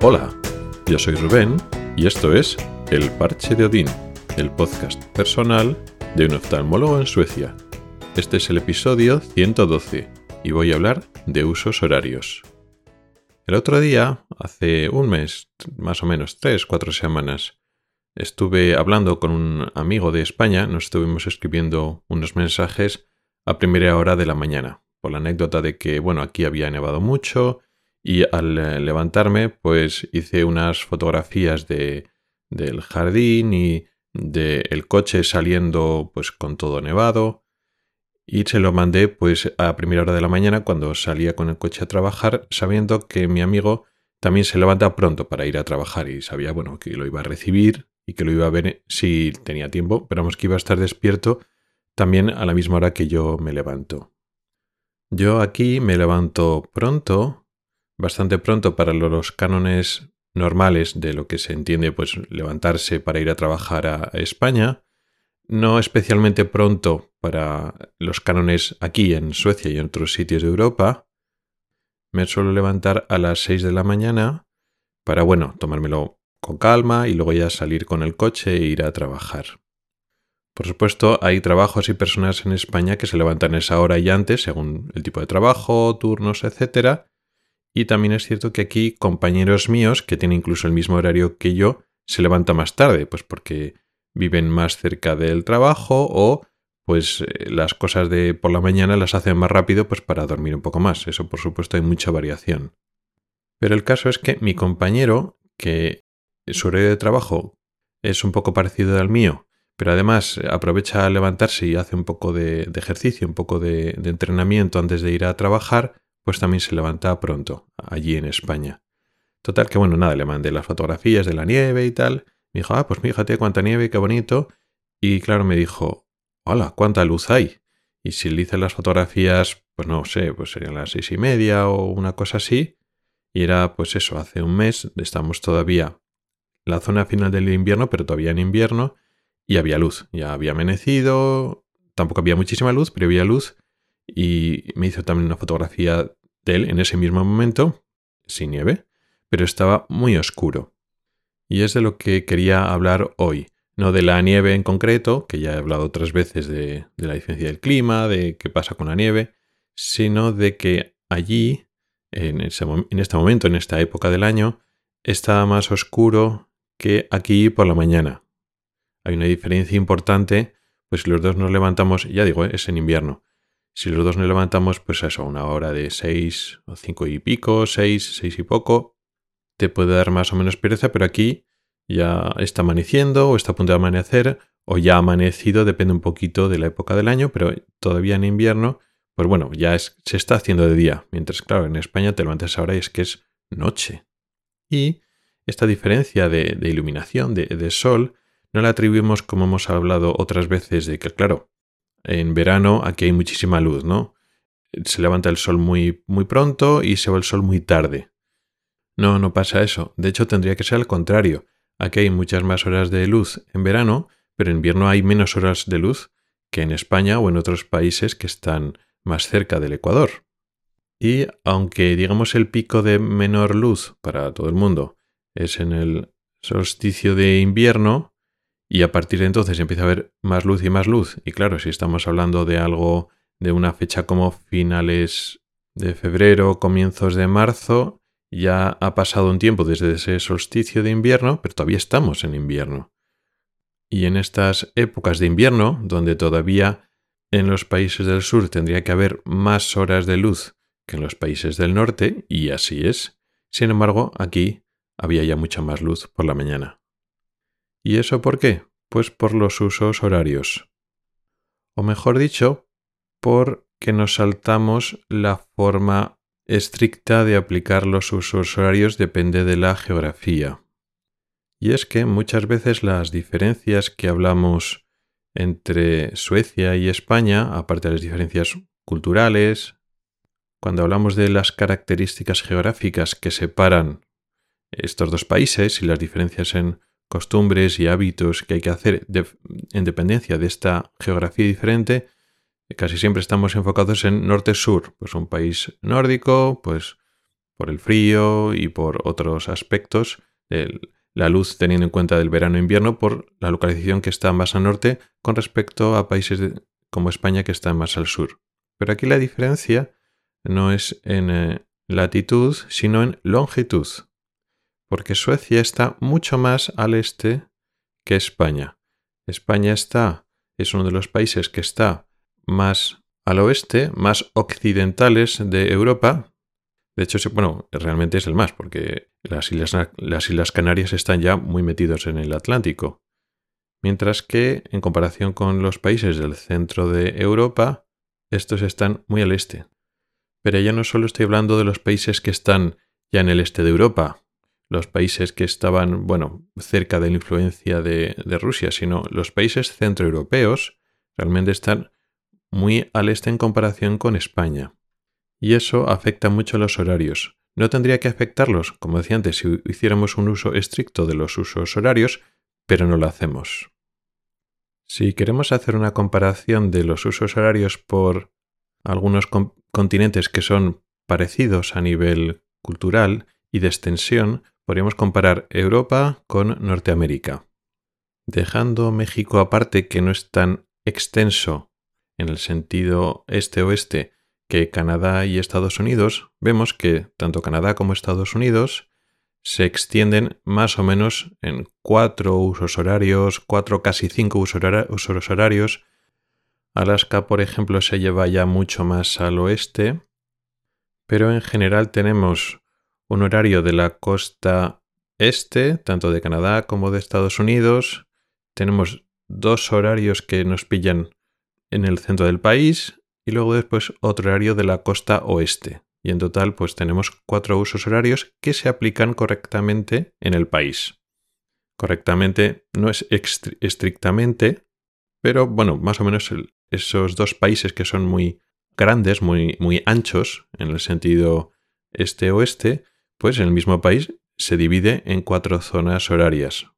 Hola, yo soy Rubén y esto es El Parche de Odín, el podcast personal de un oftalmólogo en Suecia. Este es el episodio 112 y voy a hablar de usos horarios. El otro día, hace un mes, más o menos tres, cuatro semanas, estuve hablando con un amigo de España, nos estuvimos escribiendo unos mensajes a primera hora de la mañana, por la anécdota de que, bueno, aquí había nevado mucho y al eh, levantarme, pues hice unas fotografías de, del jardín y del coche saliendo pues con todo nevado y se lo mandé pues a primera hora de la mañana cuando salía con el coche a trabajar sabiendo que mi amigo también se levanta pronto para ir a trabajar y sabía bueno que lo iba a recibir y que lo iba a ver si tenía tiempo pero vamos que iba a estar despierto también a la misma hora que yo me levanto. Yo aquí me levanto pronto, bastante pronto para los cánones normales de lo que se entiende pues levantarse para ir a trabajar a España, no especialmente pronto para los cánones aquí en Suecia y en otros sitios de Europa. Me suelo levantar a las 6 de la mañana para, bueno, tomármelo con calma y luego ya salir con el coche e ir a trabajar. Por supuesto, hay trabajos y personas en España que se levantan esa hora y antes, según el tipo de trabajo, turnos, etc. Y también es cierto que aquí compañeros míos, que tienen incluso el mismo horario que yo, se levantan más tarde, pues porque viven más cerca del trabajo o pues eh, las cosas de por la mañana las hacen más rápido pues para dormir un poco más. Eso por supuesto hay mucha variación. Pero el caso es que mi compañero, que su horario de trabajo es un poco parecido al mío, pero además aprovecha a levantarse y hace un poco de, ejercicio, un poco de, entrenamiento antes de ir a trabajar, pues también se levanta pronto, allí en España. Total que bueno, nada, le mandé las fotografías de la nieve y tal. Me dijo, ah, pues fíjate cuánta nieve, qué bonito. Y claro, me dijo, hola, cuánta luz hay. Y si le hice las fotografías, pues no sé, pues serían las seis y media o una cosa así. Y era pues eso, hace un mes, estamos todavía en la zona final del invierno, pero todavía en invierno y había luz. Ya había amanecido, tampoco había muchísima luz, pero había luz. Y me hizo también una fotografía en ese mismo momento, sin nieve, pero estaba muy oscuro. Y es de lo que quería hablar hoy. No de la nieve en concreto, que ya he hablado otras veces de, la diferencia del clima, de qué pasa con la nieve, sino de que allí, en, este momento, en esta época del año, está más oscuro que aquí por la mañana hay una diferencia importante, pues los dos nos levantamos, ya digo, es en invierno. Si los dos nos levantamos, pues eso, una hora de seis o cinco y pico, seis, seis y poco, te puede dar más o menos pereza, pero aquí ya está amaneciendo o está a punto de amanecer o ya ha amanecido, depende un poquito de la época del año, pero todavía en invierno, pues bueno, ya se está haciendo de día, mientras claro, en España te levantas ahora y es que es noche. Y esta diferencia de, iluminación, de sol, no la atribuimos como hemos hablado otras veces de que, claro, en verano aquí hay muchísima luz, ¿no? Se levanta el sol muy, muy pronto y se va el sol muy tarde. No, no pasa eso. De hecho, tendría que ser al contrario. Aquí hay muchas más horas de luz en verano, pero en invierno hay menos horas de luz que en España o en otros países que están más cerca del Ecuador. Y aunque digamos el pico de menor luz para todo el mundo es en el solsticio de invierno, y a partir de entonces empieza a haber más luz y más luz. Y claro, si estamos hablando de algo de una fecha como finales de febrero, comienzos de marzo, ya ha pasado un tiempo desde ese solsticio de invierno, pero todavía estamos en invierno. Y en estas épocas de invierno, donde todavía en los países del sur tendría que haber más horas de luz que en los países del norte, y así es, sin embargo, aquí había ya mucha más luz por la mañana. ¿Y eso por qué? Pues por los usos horarios. O mejor dicho, porque nos saltamos la forma estricta de aplicar los usos horarios depende de la geografía. Y es que muchas veces las diferencias que hablamos entre Suecia y España, aparte de las diferencias culturales, cuando hablamos de las características geográficas que separan estos dos países y las diferencias en costumbres y hábitos que hay que hacer en dependencia de esta geografía diferente, casi siempre estamos enfocados en norte-sur, pues un país nórdico, pues por el frío y por otros aspectos, la luz teniendo en cuenta del verano-invierno por la localización que está más al norte con respecto a países como España que están más al sur. Pero aquí la diferencia no es en eh, latitud, sino en longitud, porque Suecia está mucho más al este que España. España está, es uno de los países que está más al oeste, más occidentales de Europa. De hecho, bueno, realmente es el más, porque las islas, las islas Canarias están ya muy metidos en el Atlántico. Mientras que, en comparación con los países del centro de Europa, estos están muy al este. Pero ya no solo estoy hablando de los países que están ya en el este de Europa, los países que estaban, bueno, cerca de la influencia de, de Rusia, sino los países centroeuropeos realmente están muy al este en comparación con España. Y eso afecta mucho los horarios. No tendría que afectarlos, como decía antes, si hiciéramos un uso estricto de los usos horarios, pero no lo hacemos. Si queremos hacer una comparación de los usos horarios por algunos continentes que son parecidos a nivel cultural y de extensión, podríamos comparar Europa con Norteamérica. Dejando México aparte, que no es tan extenso en el sentido este-oeste que Canadá y Estados Unidos, vemos que tanto Canadá como Estados Unidos se extienden más o menos en cuatro usos horarios, cuatro casi cinco usos horarios. Alaska, por ejemplo, se lleva ya mucho más al oeste, pero en general tenemos un horario de la costa este, tanto de Canadá como de Estados Unidos. Tenemos dos horarios que nos pillan en el centro del país y luego después otro horario de la costa oeste. Y en total pues tenemos cuatro usos horarios que se aplican correctamente en el país. Correctamente no es estrictamente, pero bueno, más o menos esos dos países que son muy grandes, muy, muy anchos en el sentido este-oeste, pues en el mismo país se divide en cuatro zonas horarias.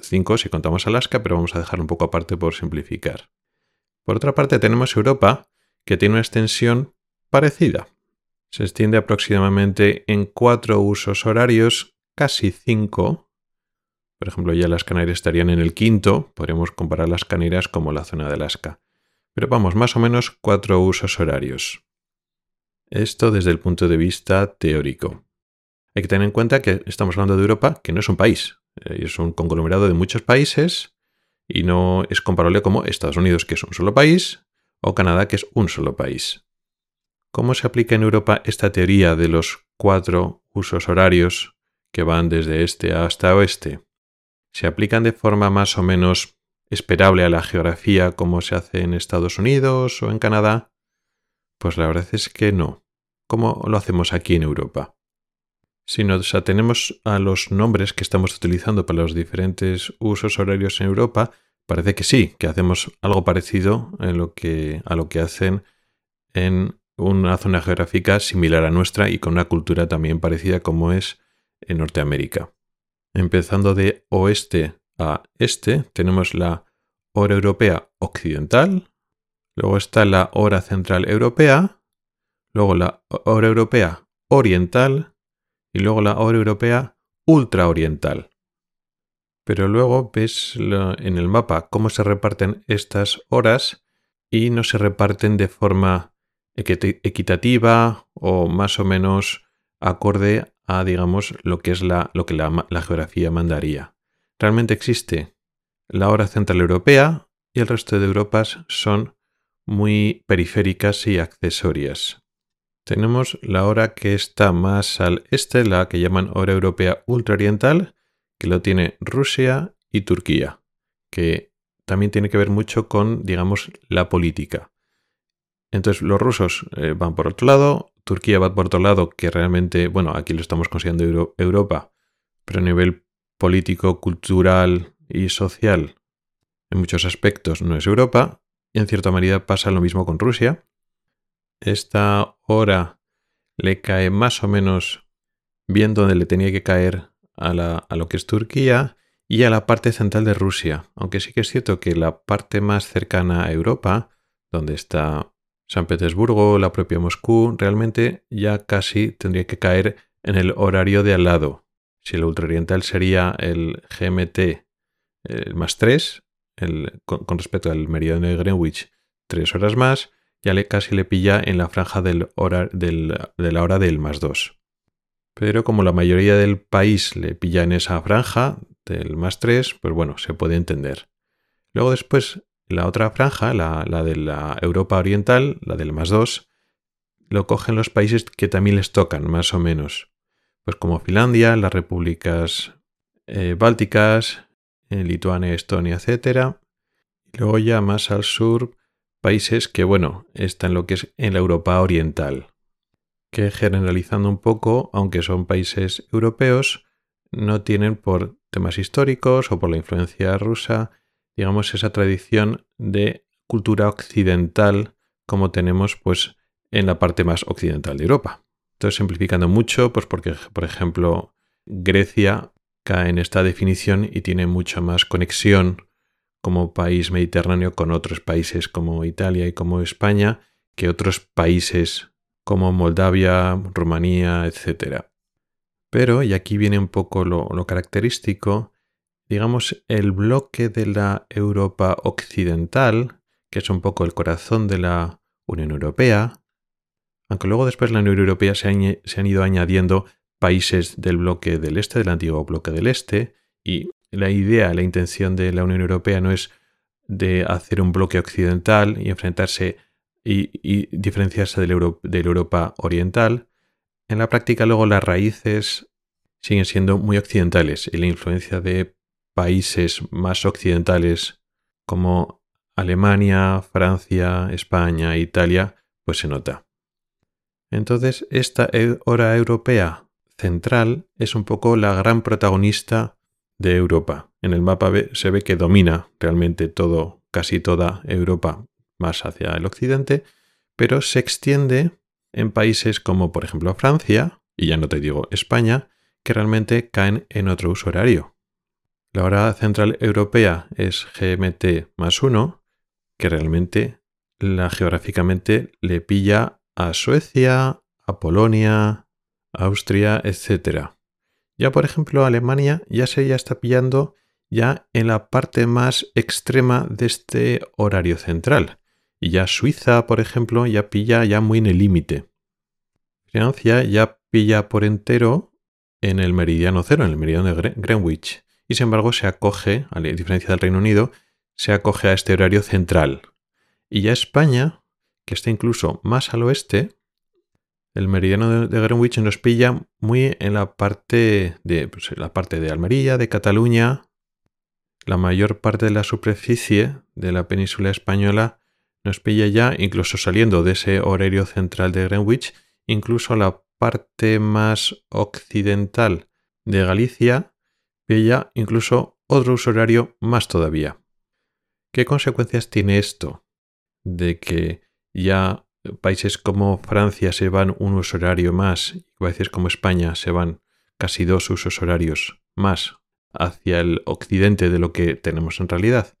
Cinco si contamos Alaska, pero vamos a dejar un poco aparte por simplificar. Por otra parte, tenemos Europa, que tiene una extensión parecida. Se extiende aproximadamente en cuatro usos horarios, casi cinco. Por ejemplo, ya las Canarias estarían en el quinto, podríamos comparar las Canarias como la zona de Alaska. Pero vamos, más o menos cuatro usos horarios. Esto desde el punto de vista teórico. Hay que tener en cuenta que estamos hablando de Europa, que no es un país, eh, es un conglomerado de muchos países y no es comparable como Estados Unidos, que es un solo país, o Canadá, que es un solo país. ¿Cómo se aplica en Europa esta teoría de los cuatro usos horarios que van desde este hasta oeste? ¿Se aplican de forma más o menos esperable a la geografía como se hace en Estados Unidos o en Canadá? Pues la verdad es que no. ¿Cómo lo hacemos aquí en Europa? Si nos atenemos a los nombres que estamos utilizando para los diferentes usos horarios en Europa, parece que sí, que hacemos algo parecido a lo que hacen en una zona geográfica similar a nuestra y con una cultura también parecida como es en Norteamérica. Empezando de oeste a este, tenemos la hora europea occidental, luego está la hora central europea, luego la hora europea oriental, y luego la hora europea ultraoriental. Pero luego ves en el mapa cómo se reparten estas horas y no se reparten de forma equitativa o más o menos acorde a, digamos, lo que es la, lo que la geografía mandaría. Realmente existe la hora central europea y el resto de Europas son muy periféricas y accesorias. Tenemos la hora que está más al este, la que llaman hora europea ultraoriental, que lo tiene Rusia y Turquía, que también tiene que ver mucho con, digamos, la política. Entonces los rusos eh, van por otro lado, Turquía va por otro lado, que realmente, bueno, aquí lo estamos considerando Europa, pero a nivel político, cultural y social, en muchos aspectos no es Europa, y en cierta medida pasa lo mismo con Rusia, esta hora le cae más o menos bien donde le tenía que caer a, lo que es Turquía y a la parte central de Rusia, aunque sí que es cierto que la parte más cercana a Europa, donde está San Petersburgo, la propia Moscú, realmente ya casi tendría que caer en el horario de al lado. Si el ultraoriental sería el GMT más 3, con, respecto al meridiano de Greenwich, 3 horas más, ya le casi le pilla en la franja del de la hora del más 2. Pero como la mayoría del país le pilla en esa franja del más 3, pues bueno, se puede entender. Luego después la otra franja, la, de la Europa Oriental, la del más 2, lo cogen los países que también les tocan, más o menos. Pues como Finlandia, las repúblicas eh, bálticas, eh, Lituania, Estonia, etc. Y luego ya más al sur, países que, bueno, están lo que es en la Europa Oriental. Que generalizando un poco, aunque son países europeos, no tienen por temas históricos o por la influencia rusa digamos, esa tradición de cultura occidental como tenemos pues en la parte más occidental de Europa. Entonces, simplificando mucho, pues porque, por ejemplo, Grecia cae en esta definición y tiene mucha más conexión como país mediterráneo con otros países como Italia y como España que otros países como Moldavia, Rumanía, etc. Pero, y aquí viene un poco lo, característico, digamos, el bloque de la Europa occidental, que es un poco el corazón de la Unión Europea, aunque luego después de la Unión Europea se han, ido añadiendo países del bloque del este, del antiguo bloque del este, y la idea, la intención de la Unión Europea no es de hacer un bloque occidental y enfrentarse y, diferenciarse de la Europa oriental. En la práctica luego las raíces siguen siendo muy occidentales y la influencia de países más occidentales como Alemania, Francia, España, Italia, pues se nota. Entonces, esta hora europea central es un poco la gran protagonista de Europa. En el mapa se ve que domina realmente todo, casi toda Europa más hacia el occidente, pero se extiende en países como por ejemplo Francia, y ya no te digo España, que realmente caen en otro uso horario. La hora central europea es GMT más 1, que realmente la geográficamente le pilla a Suecia, a Polonia, Austria, etc. Ya por ejemplo Alemania ya se ya está pillando ya en la parte más extrema de este horario central. Y ya Suiza, por ejemplo, ya pilla ya muy en el límite. Francia ya pilla por entero en el meridiano cero, en el meridiano de Greenwich y sin embargo se acoge, a diferencia del Reino Unido, se acoge a este horario central. Y ya España, que está incluso más al oeste, el meridiano de Greenwich nos pilla muy en la parte de pues, la parte de Almería, de Cataluña. La mayor parte de la superficie de la península española nos pilla ya, incluso saliendo de ese horario central de Greenwich, incluso la parte más occidental de Galicia ya incluso otro uso horario más todavía. ¿Qué consecuencias tiene esto? De que ya países como Francia se van un uso horario más y países como España se van casi dos usos horarios más hacia el occidente de lo que tenemos en realidad.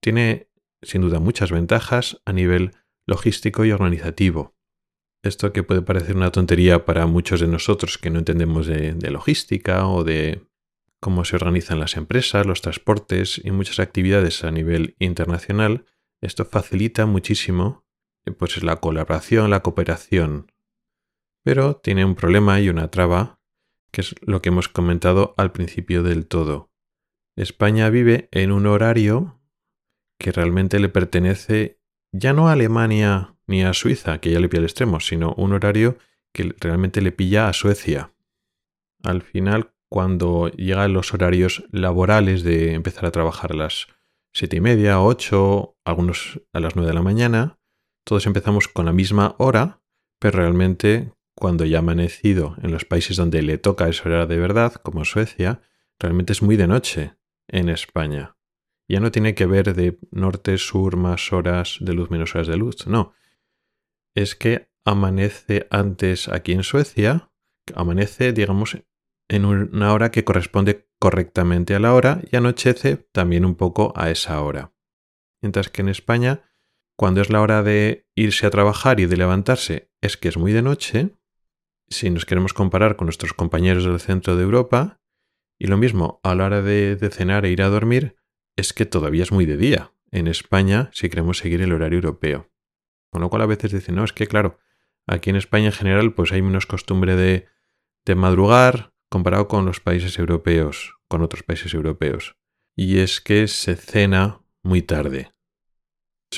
Tiene sin duda muchas ventajas a nivel logístico y organizativo. Esto que puede parecer una tontería para muchos de nosotros que no entendemos de, de logística o de cómo se organizan las empresas, los transportes y muchas actividades a nivel internacional, esto facilita muchísimo pues, la colaboración, la cooperación. Pero tiene un problema y una traba, que es lo que hemos comentado al principio del todo. España vive en un horario que realmente le pertenece ya no a Alemania ni a Suiza, que ya le pilla al extremo, sino un horario que realmente le pilla a Suecia. Al final, cuando llegan los horarios laborales de empezar a trabajar a las siete y media, ocho, algunos a las nueve de la mañana, todos empezamos con la misma hora, pero realmente cuando ya ha amanecido en los países donde le toca esa hora de verdad, como Suecia, realmente es muy de noche en España. Ya no tiene que ver de norte, sur, más horas de luz, menos horas de luz, no. Es que amanece antes aquí en Suecia, amanece, digamos, en una hora que corresponde correctamente a la hora y anochece también un poco a esa hora. Mientras que en España, cuando es la hora de irse a trabajar y de levantarse, es que es muy de noche, si nos queremos comparar con nuestros compañeros del centro de Europa, y lo mismo a la hora de, cenar e ir a dormir, es que todavía es muy de día en España si queremos seguir el horario europeo. Con lo cual a veces dicen, no, es que claro, aquí en España en general pues hay menos costumbre de, de madrugar comparado con los países europeos, con otros países europeos. Y es que se cena muy tarde.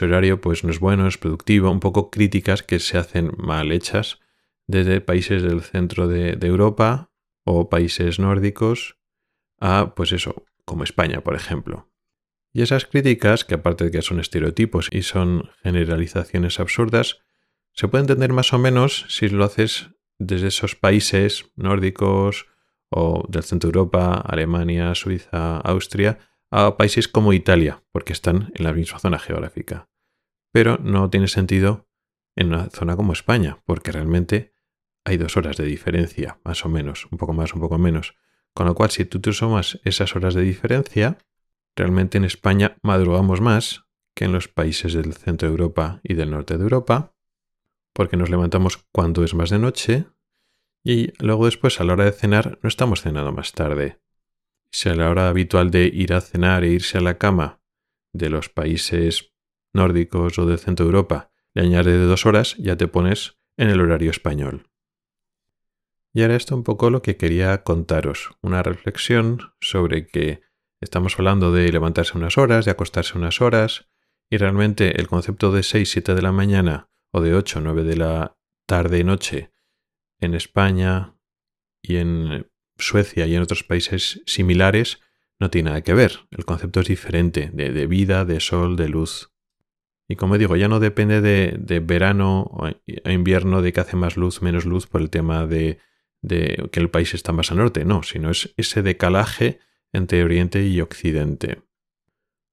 Horario pues no es bueno, es productivo, un poco críticas que se hacen mal hechas desde países del centro de, de Europa o países nórdicos a pues eso, como España, por ejemplo. Y esas críticas, que aparte de que son estereotipos y son generalizaciones absurdas, se puede entender más o menos si lo haces desde esos países nórdicos o del centro de Europa, Alemania, Suiza, Austria, a países como Italia, porque están en la misma zona geográfica. Pero no tiene sentido en una zona como España, porque realmente hay dos horas de diferencia, más o menos, un poco más, un poco menos. Con lo cual, si tú te sumas esas horas de diferencia, Realmente en España madrugamos más que en los países del centro de Europa y del norte de Europa, porque nos levantamos cuando es más de noche y luego después a la hora de cenar no estamos cenando más tarde. Si a la hora habitual de ir a cenar e irse a la cama de los países nórdicos o del centro de Europa le añades de dos horas, ya te pones en el horario español. Y ahora esto un poco lo que quería contaros, una reflexión sobre que Estamos hablando de levantarse unas horas, de acostarse unas horas, y realmente el concepto de 6, 7 de la mañana o de 8, 9 de la tarde y noche en España y en Suecia y en otros países similares no tiene nada que ver. El concepto es diferente de, vida, de sol, de luz. Y como digo, ya no depende de, verano o invierno de que hace más luz, menos luz por el tema de, de que el país está más al norte, no, sino es ese decalaje entre Oriente y Occidente.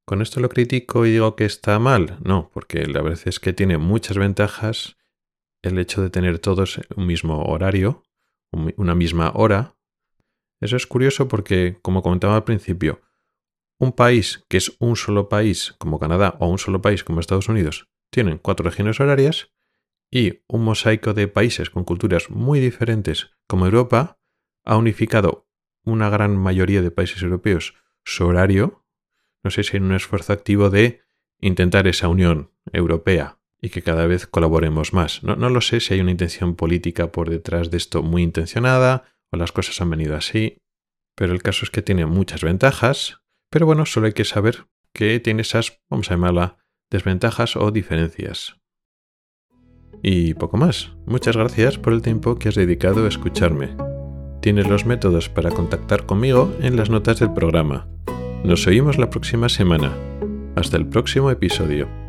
¿Con esto lo critico y digo que está mal? No, porque la verdad es que tiene muchas ventajas el hecho de tener todos un mismo horario, una misma hora. Eso es curioso porque, como comentaba al principio, un país que es un solo país como Canadá o un solo país como Estados Unidos tienen cuatro regiones horarias y un mosaico de países con culturas muy diferentes como Europa ha unificado una gran mayoría de países europeos su horario, no sé si en un esfuerzo activo de intentar esa unión europea y que cada vez colaboremos más. No, no, lo sé si hay una intención política por detrás de esto muy intencionada o las cosas han venido así, pero el caso es que tiene muchas ventajas, pero bueno, solo hay que saber que tiene esas, vamos a llamarla, desventajas o diferencias. Y poco más. Muchas gracias por el tiempo que has dedicado a escucharme. Tienes los métodos para contactar conmigo en las notas del programa. Nos oímos la próxima semana. Hasta el próximo episodio.